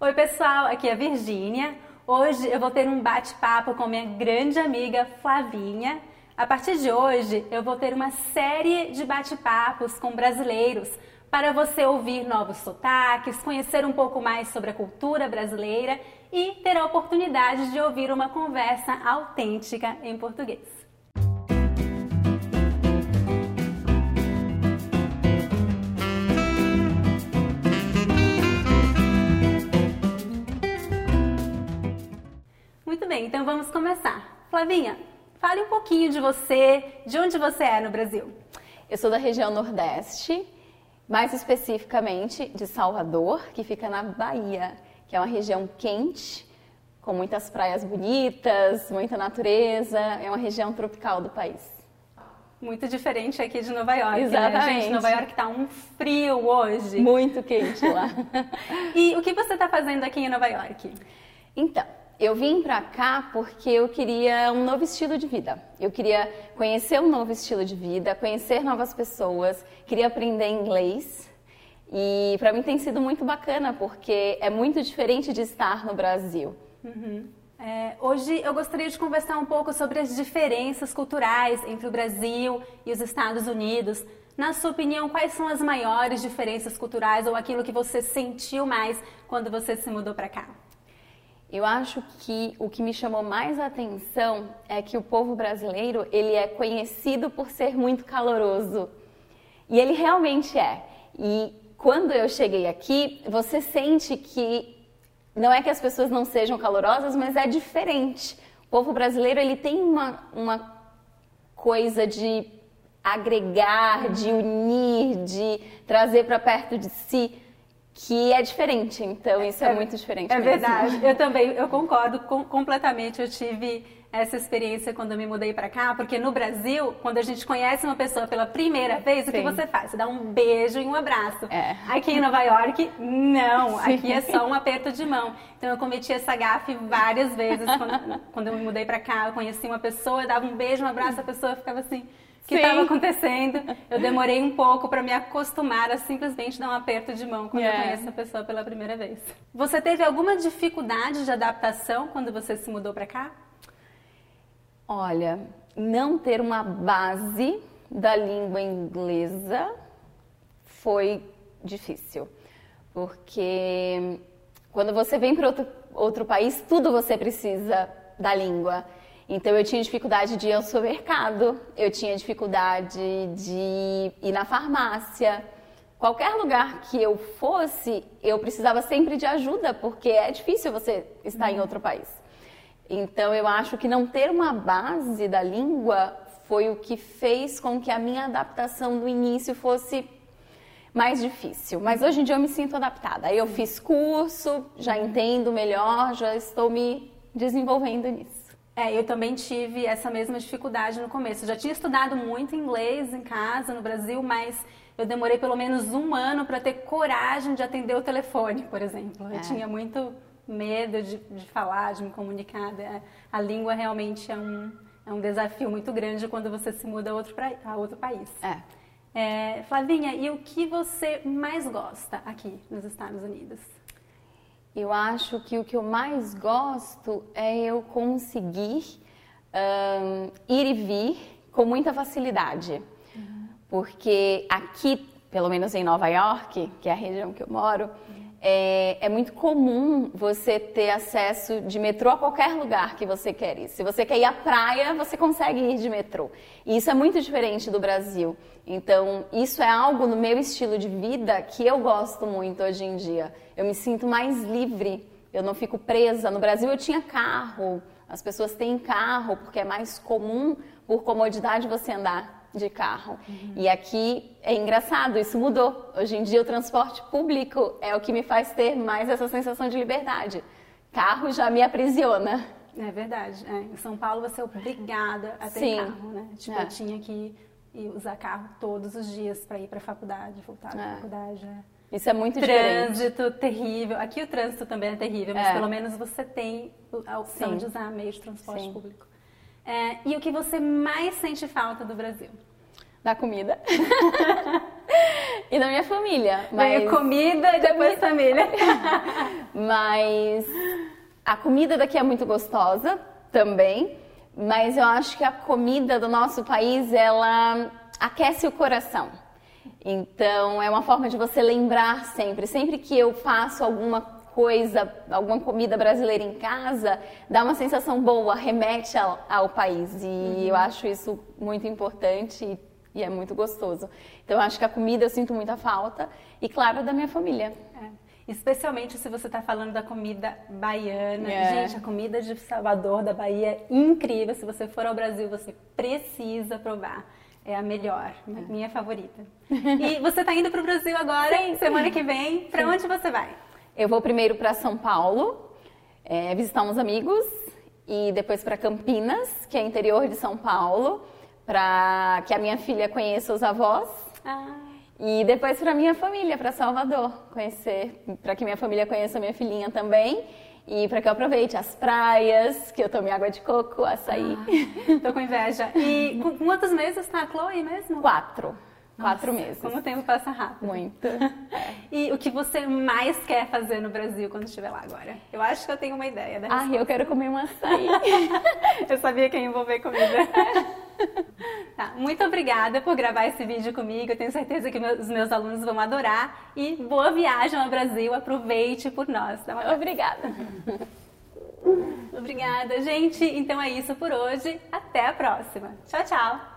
Oi, pessoal, aqui é a Virgínia. Hoje eu vou ter um bate-papo com minha grande amiga Flavinha. A partir de hoje, eu vou ter uma série de bate-papos com brasileiros para você ouvir novos sotaques, conhecer um pouco mais sobre a cultura brasileira e ter a oportunidade de ouvir uma conversa autêntica em português. Bem, então vamos começar. Flavinha, fale um pouquinho de você, de onde você é no Brasil. Eu sou da região Nordeste, mais especificamente de Salvador, que fica na Bahia, que é uma região quente, com muitas praias bonitas, muita natureza, é uma região tropical do país. Muito diferente aqui de Nova York. Exatamente. Né, gente? Nova York está um frio hoje. Muito quente lá. e o que você está fazendo aqui em Nova York? Então, eu vim para cá porque eu queria um novo estilo de vida. Eu queria conhecer um novo estilo de vida, conhecer novas pessoas, queria aprender inglês. E para mim tem sido muito bacana porque é muito diferente de estar no Brasil. Uhum. É, hoje eu gostaria de conversar um pouco sobre as diferenças culturais entre o Brasil e os Estados Unidos. Na sua opinião, quais são as maiores diferenças culturais ou aquilo que você sentiu mais quando você se mudou para cá? Eu acho que o que me chamou mais a atenção é que o povo brasileiro ele é conhecido por ser muito caloroso e ele realmente é. E quando eu cheguei aqui, você sente que não é que as pessoas não sejam calorosas, mas é diferente. O povo brasileiro ele tem uma, uma coisa de agregar, de unir, de trazer para perto de si que é diferente. Então isso é, é muito diferente. É mesmo. verdade. Eu também, eu concordo com, completamente. Eu tive essa experiência quando eu me mudei para cá, porque no Brasil, quando a gente conhece uma pessoa pela primeira vez, Sim. o que você faz? Você dá um beijo e um abraço. É. Aqui em Nova York, não. Sim. Aqui é só um aperto de mão. Então eu cometi essa gafe várias vezes quando, quando eu me mudei para cá. Eu conheci uma pessoa, eu dava um beijo, um abraço, a pessoa ficava assim que estava acontecendo. Eu demorei um pouco para me acostumar a simplesmente dar um aperto de mão quando yeah. eu conheço a pessoa pela primeira vez. Você teve alguma dificuldade de adaptação quando você se mudou para cá? Olha, não ter uma base da língua inglesa foi difícil, porque quando você vem para outro, outro país, tudo você precisa da língua. Então eu tinha dificuldade de ir ao supermercado, eu tinha dificuldade de ir na farmácia. Qualquer lugar que eu fosse, eu precisava sempre de ajuda, porque é difícil você estar em outro país. Então eu acho que não ter uma base da língua foi o que fez com que a minha adaptação do início fosse mais difícil. Mas hoje em dia eu me sinto adaptada. Eu fiz curso, já entendo melhor, já estou me desenvolvendo nisso. É, eu também tive essa mesma dificuldade no começo. Eu já tinha estudado muito inglês em casa, no Brasil, mas eu demorei pelo menos um ano para ter coragem de atender o telefone, por exemplo. Eu é. tinha muito medo de, de, falar, de me comunicar. É, a língua realmente é um, é um desafio muito grande quando você se muda a outro, pra, a outro país. É. É, Flavinha, e o que você mais gosta aqui nos Estados Unidos? Eu acho que o que eu mais gosto é eu conseguir um, ir e vir com muita facilidade. Uhum. Porque aqui, pelo menos em Nova York, que é a região que eu moro, é, é, muito comum você ter acesso de metrô a qualquer lugar que você quer ir. Se você quer ir à praia, você consegue ir de metrô. E isso é muito diferente do Brasil. Então, isso é algo no meu estilo de vida que eu gosto muito hoje em dia. Eu me sinto mais livre, eu não fico presa. No Brasil eu tinha carro, as pessoas têm carro porque é mais comum, por comodidade, você andar de carro. Uhum. E aqui é engraçado, isso mudou. Hoje em dia o transporte público é o que me faz ter mais essa sensação de liberdade. Carro já me aprisiona. É verdade. É. Em São Paulo você é obrigada a ter Sim. carro, né? Tipo, é. eu tinha que usar carro todos os dias para ir para a faculdade, voltar da é. faculdade. É. Isso é muito trânsito diferente. Trânsito terrível. Aqui o trânsito também é terrível, mas é. pelo menos você tem a opção Sim. de usar meio de transporte Sim. público. É, e o que você mais sente falta do Brasil? Da comida. e da minha família. Mas... comida e depois família. mas a comida daqui é muito gostosa também, mas eu acho que a comida do nosso país, ela aquece o coração. Então, é uma forma de você lembrar sempre. Sempre que eu faço alguma coisa, alguma comida brasileira em casa, dá uma sensação boa, remete ao, ao país. E uhum. eu acho isso muito importante e, e, é muito gostoso. Então, eu acho que a comida eu sinto muita falta. E, claro, da minha família. É. Especialmente se você está falando da comida baiana. É. Gente, a comida de Salvador, da Bahia, é incrível. Se você for ao Brasil, você precisa provar. É a melhor, é. minha favorita. E você está indo para o Brasil agora, sim, semana que vem. Para onde você vai? Eu vou primeiro para São Paulo, é, visitar uns amigos, e depois para Campinas, que é interior de São Paulo, para que a minha filha conheça os avós. Ah. E depois para minha família, para Salvador, conhecer, para que minha família conheça a minha filhinha também. E para que eu aproveite as praias, que eu tome água de coco, açaí. Ah, tô com inveja. E com quantos meses está a Chloe mesmo? Quatro. Quatro Nossa, meses. Como o tempo passa rápido. Muito. e o que você mais quer fazer no Brasil quando estiver lá agora? Eu acho que eu tenho uma ideia da Ah, eu quero comer um açaí. eu sabia que ia envolver comida. Tá, muito obrigada por gravar esse vídeo comigo. Eu tenho certeza que os meus alunos vão adorar. E boa viagem ao Brasil. Aproveite por nós. Obrigada. Obrigada, gente. Então é isso por hoje. Até a próxima. Tchau, tchau.